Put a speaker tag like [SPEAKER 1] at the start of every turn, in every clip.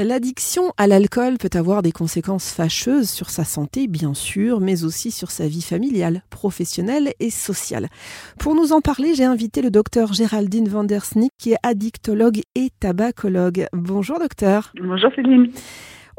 [SPEAKER 1] L'addiction à l'alcool peut avoir des conséquences fâcheuses sur sa santé, bien sûr, mais aussi sur sa vie familiale, professionnelle et sociale. Pour nous en parler, j'ai invité le docteur Géraldine Vandersnick, qui est addictologue et tabacologue. Bonjour docteur.
[SPEAKER 2] Bonjour Céline.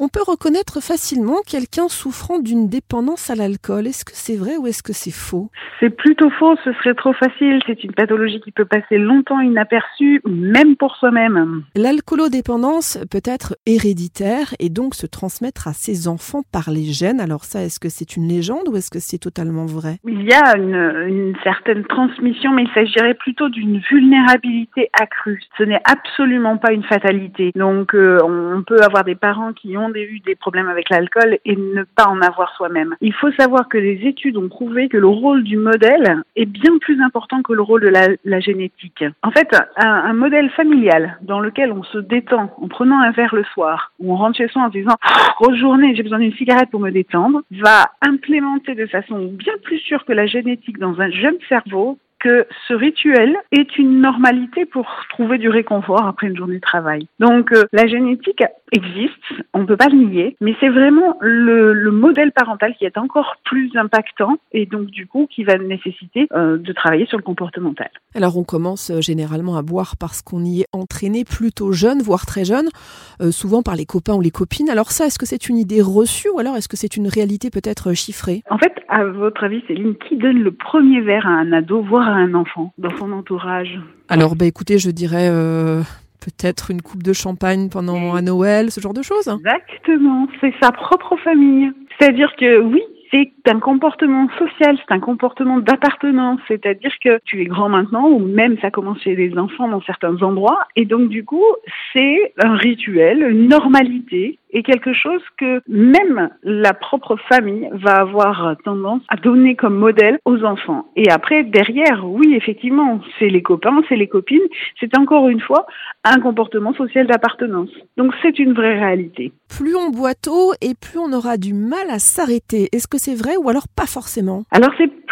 [SPEAKER 1] On peut reconnaître facilement quelqu'un souffrant d'une dépendance à l'alcool. Est-ce que c'est vrai ou est-ce que c'est faux?
[SPEAKER 2] C'est plutôt faux, ce serait trop facile. C'est une pathologie qui peut passer longtemps inaperçue, même pour soi-même.
[SPEAKER 1] L'alcoolodépendance peut être héréditaire et donc se transmettre à ses enfants par les gènes. Alors ça, est-ce que c'est une légende ou est-ce que c'est totalement vrai?
[SPEAKER 2] Il y a une, une certaine transmission, mais il s'agirait plutôt d'une vulnérabilité accrue. Ce n'est absolument pas une fatalité. Donc euh, on peut avoir des parents qui ont eu des problèmes avec l'alcool et ne pas en avoir soi-même. Il faut savoir que les études ont prouvé que le rôle du modèle est bien plus important que le rôle de la, génétique. En fait, un, modèle familial dans lequel on se détend en prenant un verre le soir, ou on rentre chez soi en se disant oh, grosse journée, j'ai besoin d'une cigarette pour me détendre, va implémenter de façon bien plus sûre que la génétique dans un jeune cerveau que ce rituel est une normalité pour trouver du réconfort après une journée de travail. Donc euh, la génétique existe, on ne peut pas le nier, mais c'est vraiment le, le, modèle parental qui est encore plus impactant et donc du coup qui va nécessiter euh, de travailler sur le comportemental.
[SPEAKER 1] Alors on commence euh, généralement à boire parce qu'on y est entraîné plutôt jeune, voire très jeune, euh, souvent par les copains ou les copines. Alors ça, est-ce que c'est une idée reçue ou alors est-ce que c'est une réalité peut-être chiffrée?
[SPEAKER 2] En fait, à votre avis, Céline, qui donne le premier verre à un ado, voire à un enfant dans son entourage
[SPEAKER 1] Alors bah écoutez, je dirais... Euh peut-être une coupe de champagne pendant un Noël, ce genre de choses.
[SPEAKER 2] Exactement, c'est sa propre famille. C'est-à-dire que oui, c'est un comportement social, c'est un comportement d'appartenance, c'est-à-dire que tu es grand maintenant, ou même ça commence chez les enfants dans certains endroits, et donc du coup, c'est un rituel, une normalité, et quelque chose que même la propre famille va avoir tendance à donner comme modèle aux enfants. Et après, derrière, oui, effectivement, c'est les copains, c'est les copines, c'est encore une fois un comportement social d'appartenance. Donc c'est une vraie réalité.
[SPEAKER 1] Plus on boit tôt et plus on aura du mal à s'arrêter. Est-ce que c'est vrai ou alors pas forcément?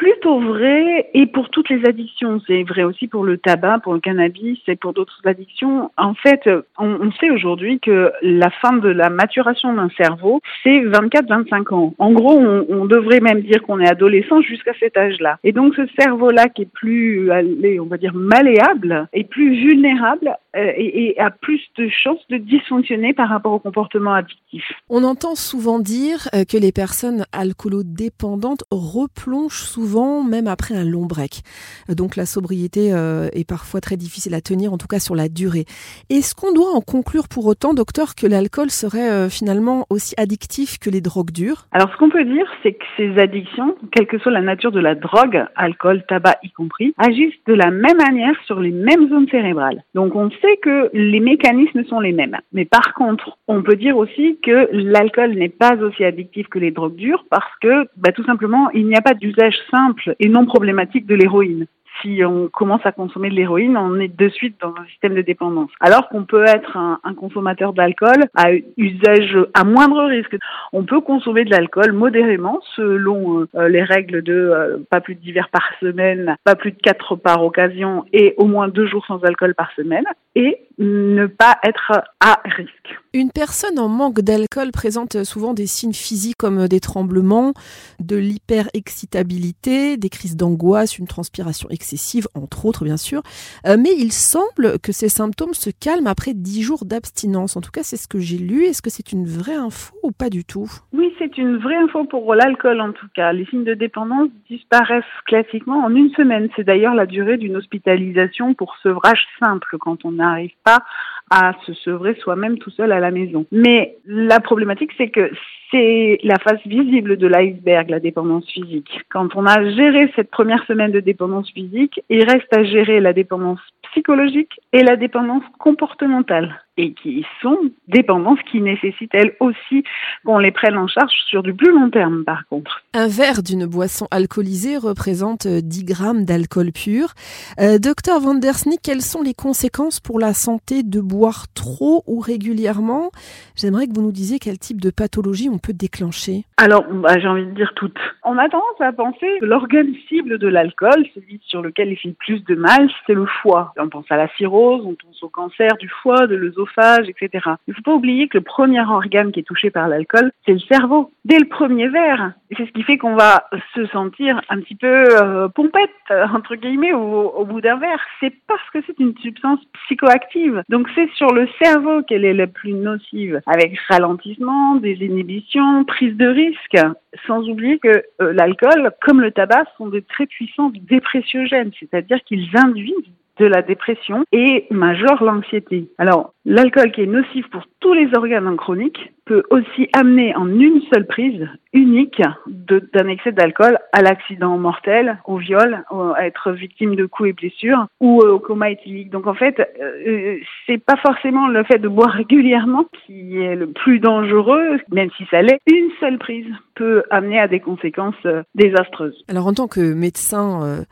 [SPEAKER 2] Plutôt vrai et pour toutes les addictions. C'est vrai aussi pour le tabac, pour le cannabis et pour d'autres addictions. En fait, on, sait aujourd'hui que la fin de la maturation d'un cerveau, c'est 24-25 ans. En gros, on, devrait même dire qu'on est adolescent jusqu'à cet âge-là. Et donc ce cerveau-là qui est plus, on va dire, malléable et plus vulnérable euh, et, et, a plus de chances de dysfonctionner par rapport au comportement addictif.
[SPEAKER 1] On entend souvent dire euh, que les personnes alcoolodépendantes replongent souvent même après un long break. Donc la sobriété euh, est parfois très difficile à tenir, en tout cas sur la durée. Est-ce qu'on doit en conclure pour autant, docteur, que l'alcool serait finalement aussi addictif que les drogues dures?
[SPEAKER 2] Alors ce qu'on peut dire, c'est que ces addictions, quelle que soit la nature de la drogue, alcool, tabac y compris, agissent de la même manière sur les mêmes zones cérébrales. Donc on sait que les mécanismes sont les mêmes. Mais par contre, on peut dire aussi que l'alcool n'est pas aussi addictif que les drogues dures parce que, bah, tout simplement, il n'y a pas d'usage simple et non problématique de l'héroïne si on commence à consommer de l'héroïne, on est de suite dans un système de dépendance. Alors qu'on peut être un, consommateur d'alcool à usage à moindre risque. On peut consommer de l'alcool modérément selon euh, les règles de euh, pas plus de 10 verres par semaine, pas plus de 4 par occasion et au moins 2 jours sans alcool par semaine et ne pas être à risque.
[SPEAKER 1] Une personne en manque d'alcool présente souvent des signes physiques comme des tremblements, de l'hyperexcitabilité, des crises d'angoisse, une transpiration excessive, entre autres bien sûr. Euh, mais il semble que ces symptômes se calment après 10 jours d'abstinence. En tout cas, c'est ce que j'ai lu. Est-ce que c'est une vraie info ou pas du tout?
[SPEAKER 2] Oui, c'est une vraie info pour l'alcool en tout cas. Les signes de dépendance disparaissent classiquement en une semaine. C'est d'ailleurs la durée d'une hospitalisation pour sevrage simple quand on n'arrive pas à se sevrer soi-même tout seul à la maison. Mais la problématique, c'est que c'est la face visible de l'iceberg, la dépendance physique. Quand on a géré cette première semaine de dépendance physique, il reste à gérer la dépendance psychologique et la dépendance comportementale et qui sont dépendances qui nécessitent elles aussi qu'on les prenne en charge sur du plus long terme par contre.
[SPEAKER 1] Un verre d'une boisson alcoolisée représente 10 grammes d'alcool pur. Euh, docteur Van quelles sont les conséquences pour la santé de boire trop ou régulièrement? J'aimerais que vous nous disiez quel type de pathologie on peut déclencher
[SPEAKER 2] Alors, bah, j'ai envie de dire toutes. On a tendance à penser que l'organe cible de l'alcool, celui sur lequel il fait plus de mal, c'est le foie. On pense à la cirrhose, on pense au cancer du foie, de l'œsophage, etc. Il ne faut pas oublier que le premier organe qui est touché par l'alcool, c'est le cerveau. Dès le premier verre. C'est ce qui fait qu'on va se sentir un petit peu euh, pompette, entre guillemets, au bout d'un verre. C'est parce que c'est une substance psychoactive. Donc c'est sur le cerveau qu'elle est la plus nocive, avec ralentissement, des inhibitions, prise de risque, sans oublier que euh, l'alcool, comme le tabac, sont des très puissants dépressiogènes, c'est-à-dire qu'ils induisent de la dépression et majorent l'anxiété. Alors, l'alcool qui est nocif pour tous les organes en chronique peut aussi amener en une seule prise unique d'un excès d'alcool à l'accident mortel, au viol, à être victime de coups et blessures ou au coma éthylique. Donc en fait, euh, c'est pas forcément le fait de boire régulièrement qui est le plus dangereux, même si ça l'est. Une seule prise peut amener à des conséquences euh, désastreuses.
[SPEAKER 1] Alors en tant que médecin euh,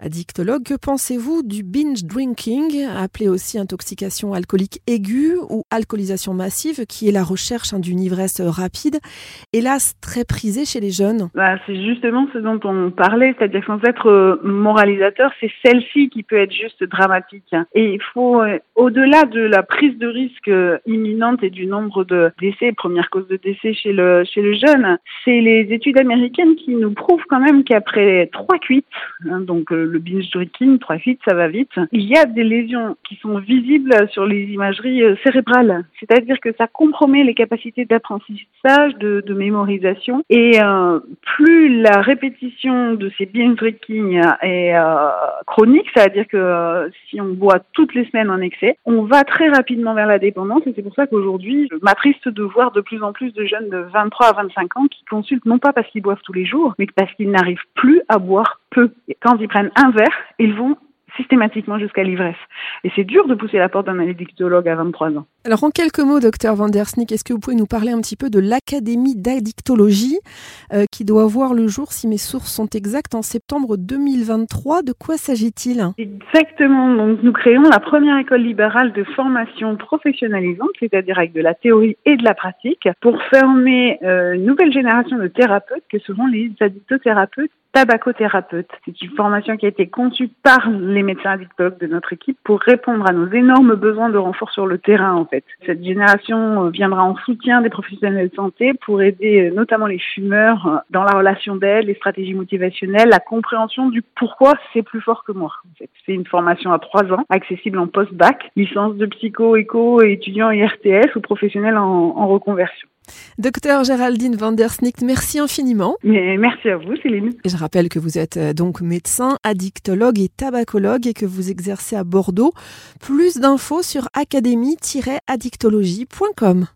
[SPEAKER 1] addictologue, que pensez-vous du binge drinking, appelé aussi intoxication alcoolique aiguë ou alcoolisation massive, qui est la recherche hein, d'une ivresse rapide, hélas très prisée chez les jeunes
[SPEAKER 2] bah, C'est justement ce dont on parlait, c'est-à-dire sans être euh, moralisateur, c'est celle-ci qui peut être juste dramatique. Et il faut, euh, au-delà de la prise de risque euh, imminente et du nombre de décès, première cause de décès chez le, chez le jeune, c'est les études américaines qui nous prouvent quand même qu'après trois cuites, hein, donc le binge drinking, trois cuites, ça va vite, il y a des lésions qui sont visibles sur les imageries cérébrales. C'est-à-dire que ça compromet les capacités d'apprentissage, de, mémorisation. Et euh, plus la répétition de ces binge drinking est euh, chronique, c'est-à-dire que euh, si on boit toutes les semaines en excès, on va très rapidement vers la dépendance. Et c'est pour ça qu'aujourd'hui, je m'attriste de voir de plus en plus de jeunes de 23 à 25 ans qui consultent non pas parce qu'ils boivent tous les jours, mais parce qu'ils n'arrivent plus à boire peu. Et quand ils prennent un verre, ils vont systématiquement jusqu'à l'ivresse. Et c'est dur de pousser la porte d'un addictologue à 23 ans.
[SPEAKER 1] Alors en quelques mots, docteur Van der Snick, est-ce que vous pouvez nous parler un petit peu de l'Académie d'addictologie euh, qui doit voir le jour, si mes sources sont exactes, en septembre 2023 De quoi s'agit-il?
[SPEAKER 2] Exactement. Donc nous créons la première école libérale de formation professionnalisante, c'est-à-dire avec de la théorie et de la pratique, pour former euh, une nouvelle génération de thérapeutes que seront les addictothérapeutes tabacothérapeute. C'est une formation qui a été conçue par les médecins addictologues de notre équipe pour répondre à nos énormes besoins de renfort sur le terrain, en fait. Cette génération euh, viendra en soutien des professionnels de santé pour aider euh, notamment les fumeurs euh, dans la relation d'aide, les stratégies motivationnelles, la compréhension du pourquoi c'est plus fort que moi. C'est une formation à trois ans, accessible en post-bac, licence de psycho, éco, étudiant IRTS ou professionnel en, en reconversion.
[SPEAKER 1] Docteur Géraldine van der Snicht, merci infiniment.
[SPEAKER 2] Mais merci à vous, Céline.
[SPEAKER 1] Et je rappelle que vous êtes euh, donc médecin, addictologue et tabacologue et que vous exercez à Bordeaux. Plus d'infos sur académie-addictologie.com.